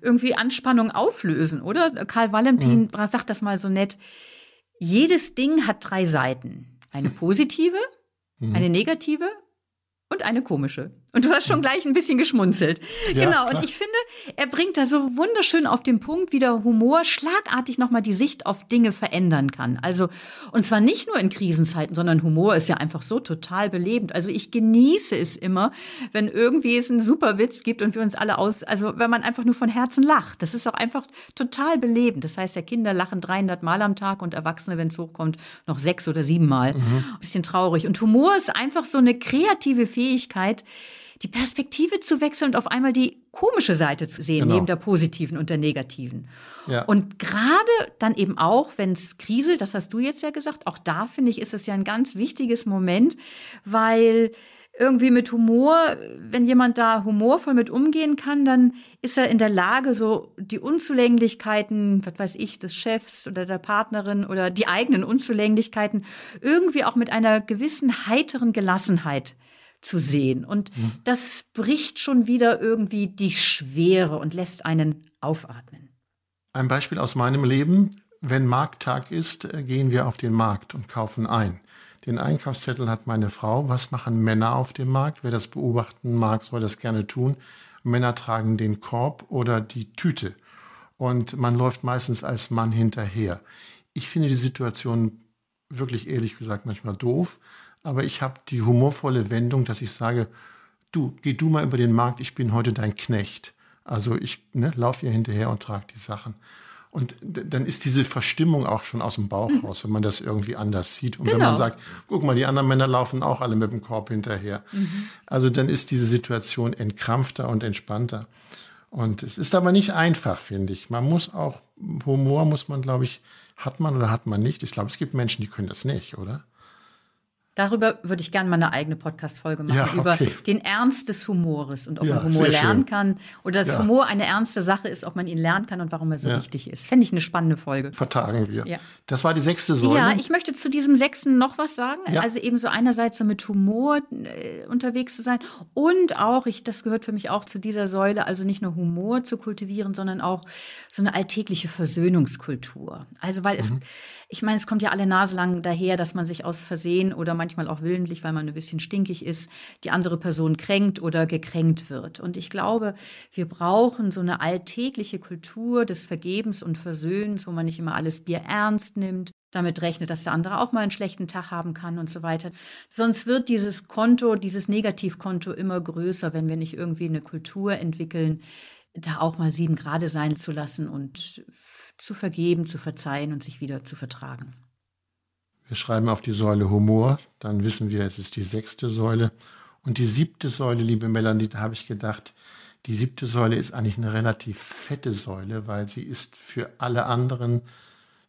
irgendwie Anspannung auflösen, oder? Karl Valentin sagt das mal so nett. Jedes Ding hat drei Seiten. Eine positive, eine negative und eine komische. Und du hast schon gleich ein bisschen geschmunzelt. Ja, genau. klar. Und ich finde, er bringt da so wunderschön auf den Punkt, wie der Humor schlagartig nochmal die Sicht auf Dinge verändern kann. Also, und zwar nicht nur in Krisenzeiten, sondern Humor ist ja einfach so total belebend. Also ich genieße es immer, wenn irgendwie es einen super Witz gibt und wir uns alle aus, also wenn man einfach nur von Herzen lacht. Das ist auch einfach total belebend. Das heißt, ja, Kinder lachen 300 Mal am Tag und Erwachsene, wenn es hochkommt, noch sechs oder sieben Mal. Ein bisschen traurig. Und Humor ist einfach so eine kreative Fähigkeit, die Perspektive zu wechseln und auf einmal die komische Seite zu sehen, Genau. neben der positiven und der negativen. Ja. Und gerade dann eben auch, wenn es kriselt, das hast du jetzt ja gesagt, auch da finde ich, ist es ja ein ganz wichtiges Moment, weil irgendwie mit Humor, wenn jemand da humorvoll mit umgehen kann, dann ist er in der Lage, so die Unzulänglichkeiten, was weiß ich, des Chefs oder der Partnerin oder die eigenen Unzulänglichkeiten irgendwie auch mit einer gewissen heiteren Gelassenheit zu sehen. Und mhm. das bricht schon wieder irgendwie die Schwere und lässt einen aufatmen. Ein Beispiel aus meinem Leben. Wenn Markttag ist, äh, gehen wir auf den Markt und kaufen ein. Den Einkaufszettel hat meine Frau. Was machen Männer auf dem Markt? Wer das beobachten mag, soll das gerne tun. Männer tragen den Korb oder die Tüte. Und man läuft meistens als Mann hinterher. Ich finde die Situation wirklich ehrlich gesagt manchmal doof, aber ich habe die humorvolle Wendung, dass ich sage, du, geh du mal über den Markt, ich bin heute dein Knecht. Also ich ne, laufe hier hinterher und trage die Sachen. Und dann ist diese Verstimmung auch schon aus dem Bauch mhm. raus, wenn man das irgendwie anders sieht. Und genau. wenn man genau. sagt, guck mal, die anderen Männer laufen auch alle mit dem Korb hinterher. Mhm. Also dann ist diese Situation entkrampfter und entspannter. Und es ist aber nicht einfach, finde ich. Man muss auch, Humor muss man, glaube ich, hat man oder hat man nicht. Ich glaube, es gibt Menschen, die können das nicht, oder? Darüber würde ich gerne mal eine eigene Podcast-Folge machen, ja, okay. über den Ernst des Humores und ob ja, man Humor lernen schön. kann oder dass ja. Humor eine ernste Sache ist, ob man ihn lernen kann und warum er so wichtig ist. Fände ich eine spannende Folge. Vertagen wir. Das war die sechste Säule. Ja, ich möchte zu diesem sechsten noch was sagen. Also eben so einerseits so mit Humor äh, unterwegs zu sein und auch, ich, das gehört für mich auch zu dieser Säule, also nicht nur Humor zu kultivieren, sondern auch so eine alltägliche Versöhnungskultur. Also weil mhm. es ich meine, es kommt ja alle Nase lang daher, dass man sich aus Versehen oder manchmal auch willentlich, weil man ein bisschen stinkig ist, die andere Person kränkt oder gekränkt wird. Und ich glaube, wir brauchen so eine alltägliche Kultur des Vergebens und Versöhnens, wo man nicht immer alles Bier ernst nimmt, damit rechnet, dass der andere auch mal einen schlechten Tag haben kann und so weiter. Sonst wird dieses Konto, dieses Negativkonto immer größer, wenn wir nicht irgendwie eine Kultur entwickeln, da auch mal sieben Grade sein zu lassen und zu vergeben, zu verzeihen und sich wieder zu vertragen. Wir schreiben auf die Säule Humor, dann wissen wir, es ist die sechste Säule. Und die siebte Säule, liebe Melanie, da habe ich gedacht, die siebte Säule ist eigentlich eine relativ fette Säule, weil sie ist für alle anderen,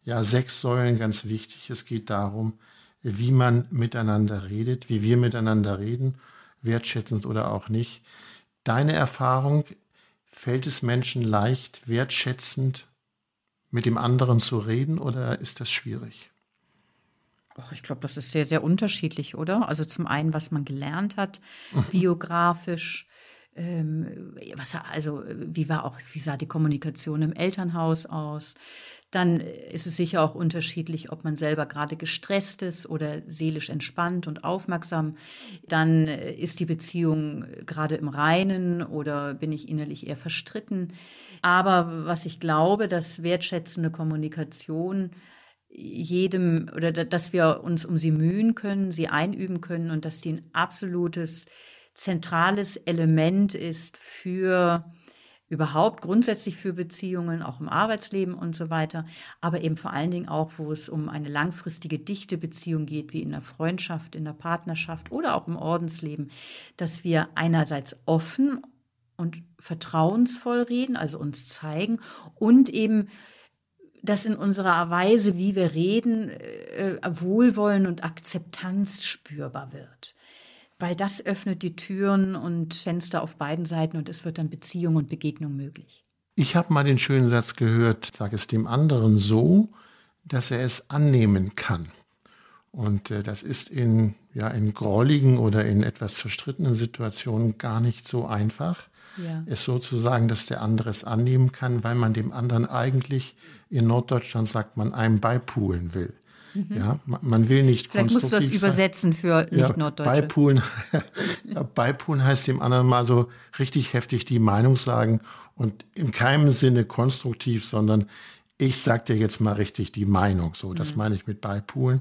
ja, sechs Säulen ganz wichtig. Es geht darum, wie man miteinander redet, wie wir miteinander reden, wertschätzend oder auch nicht. Deine Erfahrung, fällt es Menschen leicht, wertschätzend mit dem anderen zu reden oder ist das schwierig? Och, ich glaube, das ist sehr, sehr unterschiedlich, oder? Also zum einen, was man gelernt hat, mhm. biografisch, ähm, was, also wie war auch, wie sah die Kommunikation im Elternhaus aus? Dann ist es sicher auch unterschiedlich, ob man selber gerade gestresst ist oder seelisch entspannt und aufmerksam. Dann ist die Beziehung gerade im Reinen oder bin ich innerlich eher verstritten. Aber was ich glaube, dass wertschätzende Kommunikation jedem oder dass wir uns um sie mühen können, sie einüben können und dass die ein absolutes zentrales Element ist für überhaupt grundsätzlich für Beziehungen, auch im Arbeitsleben und so weiter, aber eben vor allen Dingen auch, wo es um eine langfristige, dichte Beziehung geht, wie in der Freundschaft, in der Partnerschaft oder auch im Ordensleben, dass wir einerseits offen und vertrauensvoll reden, also uns zeigen und eben dass in unserer Weise, wie wir reden, äh, Wohlwollen und Akzeptanz spürbar wird weil das öffnet die Türen und Fenster auf beiden Seiten und es wird dann Beziehung und Begegnung möglich. Ich habe mal den schönen Satz gehört, sag es dem anderen so, dass er es annehmen kann. Und äh, das ist in, ja, in grolligen oder in etwas verstrittenen Situationen gar nicht so einfach. Ja. Es so zu sagen, dass der andere es annehmen kann, weil man dem anderen eigentlich, in Norddeutschland sagt man, einem beipulen will. Mhm. Ja, man will nicht Vielleicht musst du das übersetzen für Nicht-Norddeutsche. Ja, beipulen, beipulen heißt dem anderen mal so richtig heftig die Meinung sagen und in keinem Sinne konstruktiv, sondern ich sag dir jetzt mal richtig die Meinung. So, das mhm. meine ich mit beipulen.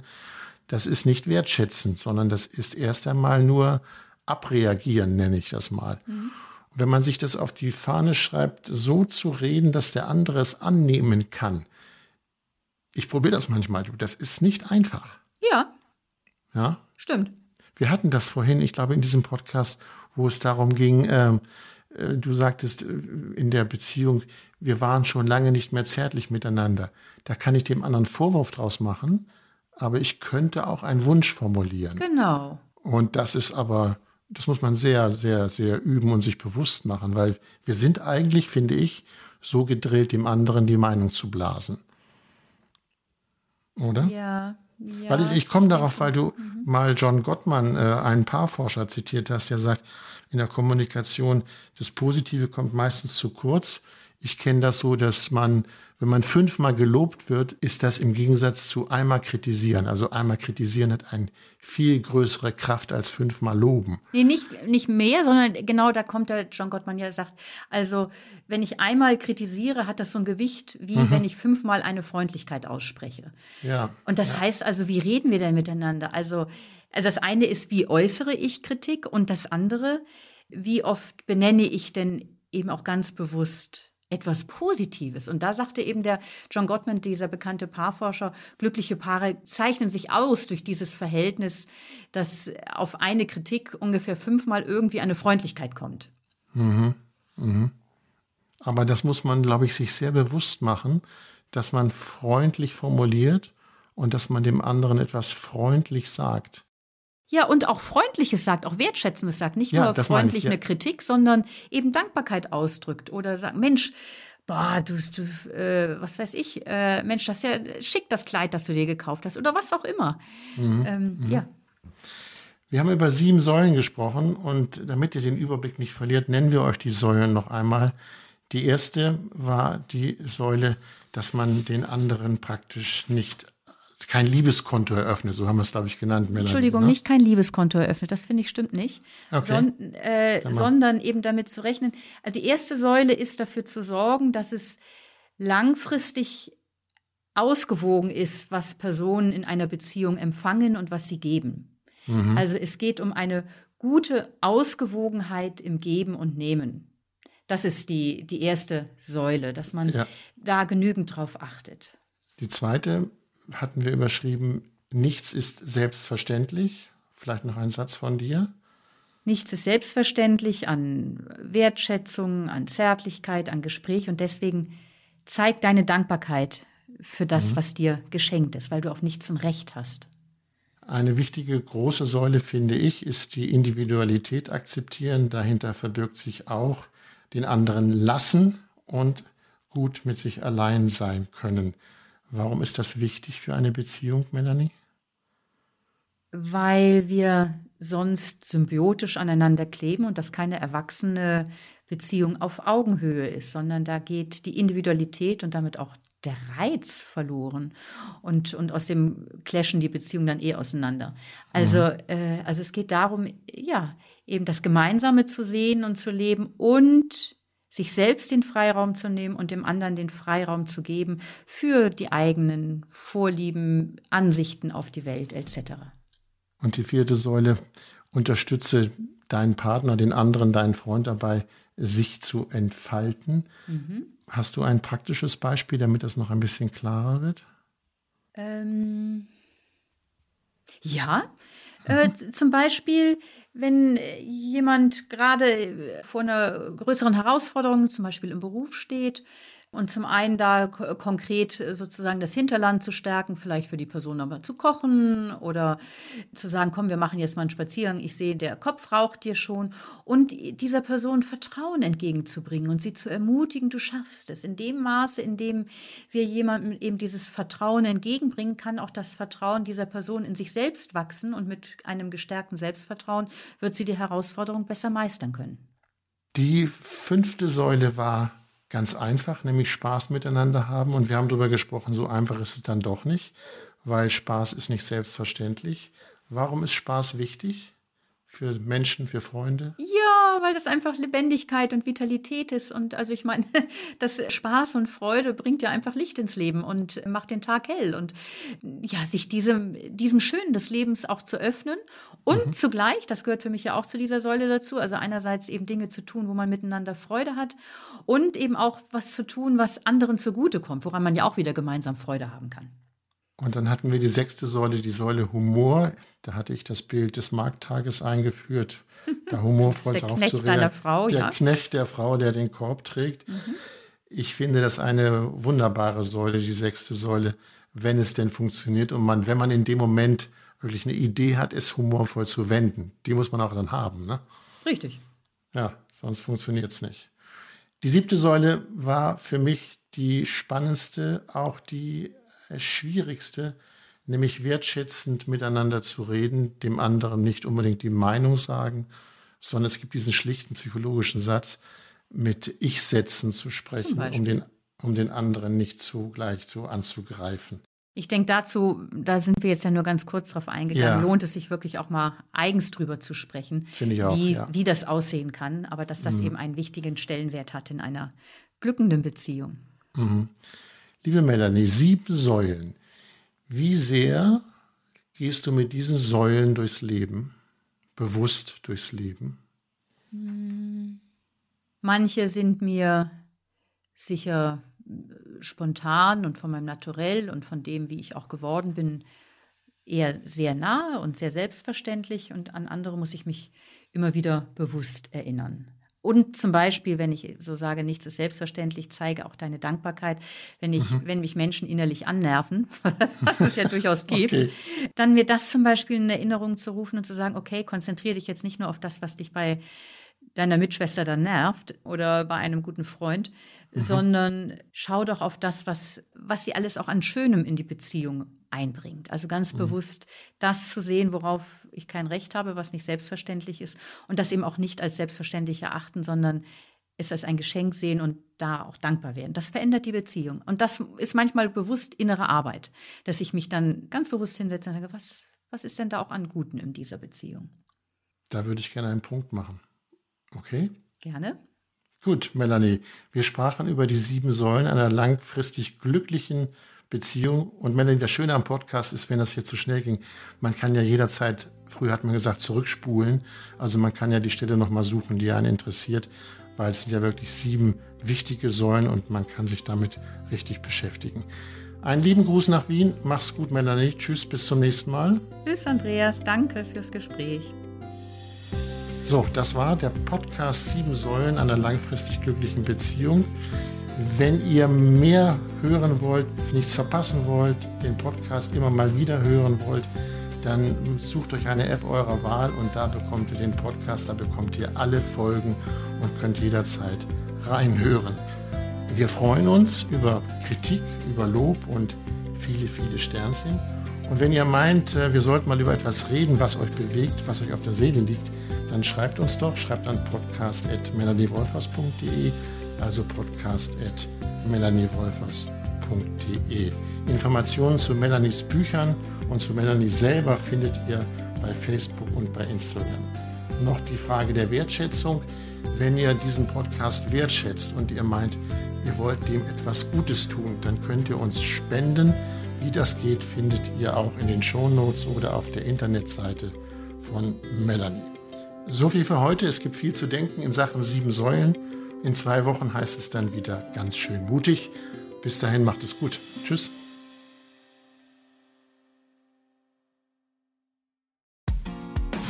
Das ist nicht wertschätzend, sondern das ist erst einmal nur abreagieren, nenne ich das mal. Mhm. Wenn man sich das auf die Fahne schreibt, so zu reden, dass der andere es annehmen kann, ich probiere das manchmal, du. Das ist nicht einfach. Ja. Ja. Stimmt. Wir hatten das vorhin, ich glaube, in diesem Podcast, wo es darum ging, ähm, äh, du sagtest äh, in der Beziehung, wir waren schon lange nicht mehr zärtlich miteinander. Da kann ich dem anderen Vorwurf draus machen, aber ich könnte auch einen Wunsch formulieren. Genau. Und das ist aber das muss man sehr, sehr, sehr üben und sich bewusst machen, weil wir sind eigentlich, finde ich, so gedrillt, dem anderen die Meinung zu blasen. Oder? Ja. ja weil ich, ich komme darauf, weil du mhm. mal John Gottman, äh, einen Paarforscher, zitiert hast, der sagt, in der Kommunikation, das Positive kommt meistens zu kurz. Ich kenne das so, dass man wenn man fünfmal gelobt wird, ist das im Gegensatz zu einmal kritisieren. Also einmal kritisieren hat eine viel größere Kraft als fünfmal loben. Nee, nicht, nicht mehr, sondern genau da kommt der John Gottman ja sagt, also wenn ich einmal kritisiere, hat das so ein Gewicht, wie mhm. wenn ich fünfmal eine Freundlichkeit ausspreche. Ja. Und das ja. heißt also, wie reden wir denn miteinander? Also, also das eine ist, wie äußere ich Kritik und das andere, wie oft benenne ich denn eben auch ganz bewusst etwas Positives. Und da sagte eben der John Gottman, dieser bekannte Paarforscher, glückliche Paare zeichnen sich aus durch dieses Verhältnis, dass auf eine Kritik ungefähr fünfmal irgendwie eine Freundlichkeit kommt. Mhm. Mhm. Aber das muss man, glaube ich, sich sehr bewusst machen, dass man freundlich formuliert und dass man dem anderen etwas freundlich sagt. Ja, und auch Freundliches sagt, auch Wertschätzendes sagt, nicht ja, nur freundlich ich, ja. eine Kritik, sondern eben Dankbarkeit ausdrückt oder sagt, Mensch, boah, du, du äh, was weiß ich, äh, Mensch, das ist ja schick, das Kleid, das du dir gekauft hast oder was auch immer. Mhm. Ähm, mhm. Ja. Wir haben über sieben Säulen gesprochen und damit ihr den Überblick nicht verliert, nennen wir euch die Säulen noch einmal. Die erste war die Säule, dass man den anderen praktisch nicht kein Liebeskonto eröffnet, so haben wir es, glaube ich, genannt. Melanie, Entschuldigung, ne? nicht kein Liebeskonto eröffnet, das finde ich stimmt nicht, okay. Son, äh, sondern eben damit zu rechnen. Also die erste Säule ist dafür zu sorgen, dass es langfristig ausgewogen ist, was Personen in einer Beziehung empfangen und was sie geben. Mhm. Also es geht um eine gute Ausgewogenheit im Geben und Nehmen. Das ist die, die erste Säule, dass man ja. da genügend drauf achtet. Die zweite hatten wir überschrieben, nichts ist selbstverständlich. Vielleicht noch ein Satz von dir. Nichts ist selbstverständlich an Wertschätzung, an Zärtlichkeit, an Gespräch und deswegen zeig deine Dankbarkeit für das, mhm. was dir geschenkt ist, weil du auf nichts ein Recht hast. Eine wichtige große Säule, finde ich, ist die Individualität akzeptieren. Dahinter verbirgt sich auch den anderen lassen und gut mit sich allein sein können. Warum ist das wichtig für eine Beziehung, Melanie? Weil wir sonst symbiotisch aneinander kleben und das keine erwachsene Beziehung auf Augenhöhe ist, sondern da geht die Individualität und damit auch der Reiz verloren. Und, und aus dem clashen die Beziehungen dann eh auseinander. Also, mhm. äh, also es geht darum, ja, eben das Gemeinsame zu sehen und zu leben und sich selbst den Freiraum zu nehmen und dem anderen den Freiraum zu geben für die eigenen Vorlieben, Ansichten auf die Welt etc. Und die vierte Säule, unterstütze deinen Partner, den anderen, deinen Freund dabei, sich zu entfalten. Mhm. Hast du ein praktisches Beispiel, damit das noch ein bisschen klarer wird? Ähm, ja, äh, zum Beispiel, wenn jemand gerade vor einer größeren Herausforderung, zum Beispiel im Beruf steht, und zum einen da konkret sozusagen das Hinterland zu stärken, vielleicht für die Person aber zu kochen oder zu sagen, komm, wir machen jetzt mal einen Spaziergang. Ich sehe, der Kopf raucht dir schon. Und dieser Person Vertrauen entgegenzubringen und sie zu ermutigen, du schaffst es. In dem Maße, in dem wir jemandem eben dieses Vertrauen entgegenbringen, kann auch das Vertrauen dieser Person in sich selbst wachsen und mit einem gestärkten Selbstvertrauen wird sie die Herausforderung besser meistern können. Die fünfte Säule war ganz einfach, nämlich Spaß miteinander haben. Und wir haben darüber gesprochen, so einfach ist es dann doch nicht, weil Spaß ist nicht selbstverständlich. Warum ist Spaß wichtig für Menschen, für Freunde? Ja, weil das einfach Lebendigkeit und Vitalität ist. Und also ich meine, das Spaß und Freude bringt ja einfach Licht ins Leben und macht den Tag hell. Und ja, sich diesem, diesem Schönen des Lebens auch zu öffnen und mhm. zugleich, das gehört für mich ja auch zu dieser Säule dazu, also einerseits eben Dinge zu tun, wo man miteinander Freude hat und eben auch was zu tun, was anderen zugutekommt, woran man ja auch wieder gemeinsam Freude haben kann. Und dann hatten wir die sechste Säule, die Säule Humor. Da hatte ich das Bild des Markttages eingeführt, da humorvoll der drauf Knecht zu reagieren. Frau, der ja. Knecht der Frau, der den Korb trägt. Mhm. Ich finde das eine wunderbare Säule, die sechste Säule, wenn es denn funktioniert und man, wenn man in dem Moment wirklich eine Idee hat, es humorvoll zu wenden. Die muss man auch dann haben. Ne? Richtig. Ja, sonst funktioniert es nicht. Die siebte Säule war für mich die spannendste, auch die schwierigste, nämlich wertschätzend miteinander zu reden, dem anderen nicht unbedingt die Meinung sagen, sondern es gibt diesen schlichten psychologischen Satz, mit Ich-Sätzen zu sprechen, um den, um den anderen nicht zugleich so anzugreifen. Ich denke dazu, da sind wir jetzt ja nur ganz kurz drauf eingegangen, ja. lohnt es sich wirklich auch mal eigens drüber zu sprechen, Finde ich auch, wie, ja. wie das aussehen kann, aber dass das mhm. eben einen wichtigen Stellenwert hat in einer glückenden Beziehung. Mhm. Liebe Melanie, sieben Säulen. Wie sehr gehst du mit diesen Säulen durchs Leben, bewusst durchs Leben? Manche sind mir sicher spontan und von meinem Naturell und von dem, wie ich auch geworden bin, eher sehr nahe und sehr selbstverständlich und an andere muss ich mich immer wieder bewusst erinnern. Und zum Beispiel, wenn ich so sage, nichts ist selbstverständlich, zeige auch deine Dankbarkeit, wenn ich, mhm. wenn mich Menschen innerlich annerven, was es ja durchaus gibt, okay. dann mir das zum Beispiel in Erinnerung zu rufen und zu sagen, okay, konzentriere dich jetzt nicht nur auf das, was dich bei deiner Mitschwester dann nervt oder bei einem guten Freund, mhm. sondern schau doch auf das, was, was sie alles auch an Schönem in die Beziehung einbringt. Also ganz mhm. bewusst das zu sehen, worauf ich kein Recht habe, was nicht selbstverständlich ist und das eben auch nicht als selbstverständlich erachten, sondern es als ein Geschenk sehen und da auch dankbar werden. Das verändert die Beziehung. Und das ist manchmal bewusst innere Arbeit, dass ich mich dann ganz bewusst hinsetze und sage, was, was ist denn da auch an Guten in dieser Beziehung? Da würde ich gerne einen Punkt machen. Okay. Gerne. Gut, Melanie, wir sprachen über die sieben Säulen einer langfristig glücklichen Beziehung. Und Melanie, das Schöne am Podcast ist, wenn das hier zu schnell ging, man kann ja jederzeit, früher hat man gesagt, zurückspulen. Also man kann ja die Stelle nochmal suchen, die einen interessiert, weil es sind ja wirklich sieben wichtige Säulen und man kann sich damit richtig beschäftigen. Einen lieben Gruß nach Wien. Mach's gut, Melanie. Tschüss, bis zum nächsten Mal. Tschüss, Andreas. Danke fürs Gespräch. So, das war der Podcast Sieben Säulen einer langfristig glücklichen Beziehung. Wenn ihr mehr hören wollt, nichts verpassen wollt, den Podcast immer mal wieder hören wollt, dann sucht euch eine App eurer Wahl und da bekommt ihr den Podcast, da bekommt ihr alle Folgen und könnt jederzeit reinhören. Wir freuen uns über Kritik, über Lob und viele, viele Sternchen. Und wenn ihr meint, äh, wir sollten mal über etwas reden, was euch bewegt, was euch auf der Seele liegt, dann schreibt uns doch, schreibt an podcast.melaniewolfers.de, also podcast.melaniewolfers.de. Informationen zu Melanies Büchern und zu Melanie selber findet ihr bei Facebook und bei Instagram. Noch die Frage der Wertschätzung. Wenn ihr diesen Podcast wertschätzt und ihr meint, ihr wollt dem etwas Gutes tun, dann könnt ihr uns spenden. Wie das geht, findet ihr auch in den Shownotes oder auf der Internetseite von Melanie. So viel für heute. Es gibt viel zu denken in Sachen sieben Säulen. In zwei Wochen heißt es dann wieder ganz schön mutig. Bis dahin macht es gut. Tschüss.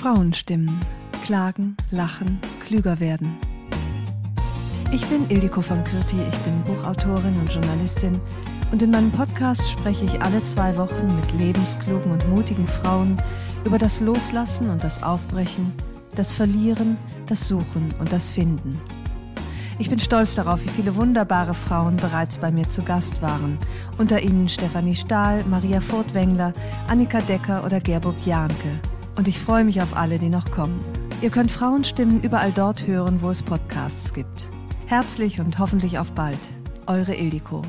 Frauenstimmen. Klagen, lachen, klüger werden. Ich bin Ildiko von Kürti, ich bin Buchautorin und Journalistin und in meinem Podcast spreche ich alle zwei Wochen mit lebensklugen und mutigen Frauen über das Loslassen und das Aufbrechen das Verlieren, das Suchen und das Finden. Ich bin stolz darauf, wie viele wunderbare Frauen bereits bei mir zu Gast waren. Unter ihnen Stefanie Stahl, Maria Furtwängler, Annika Decker oder Gerburg Jahnke. Und ich freue mich auf alle, die noch kommen. Ihr könnt Frauenstimmen überall dort hören, wo es Podcasts gibt. Herzlich und hoffentlich auf bald. Eure Ildiko.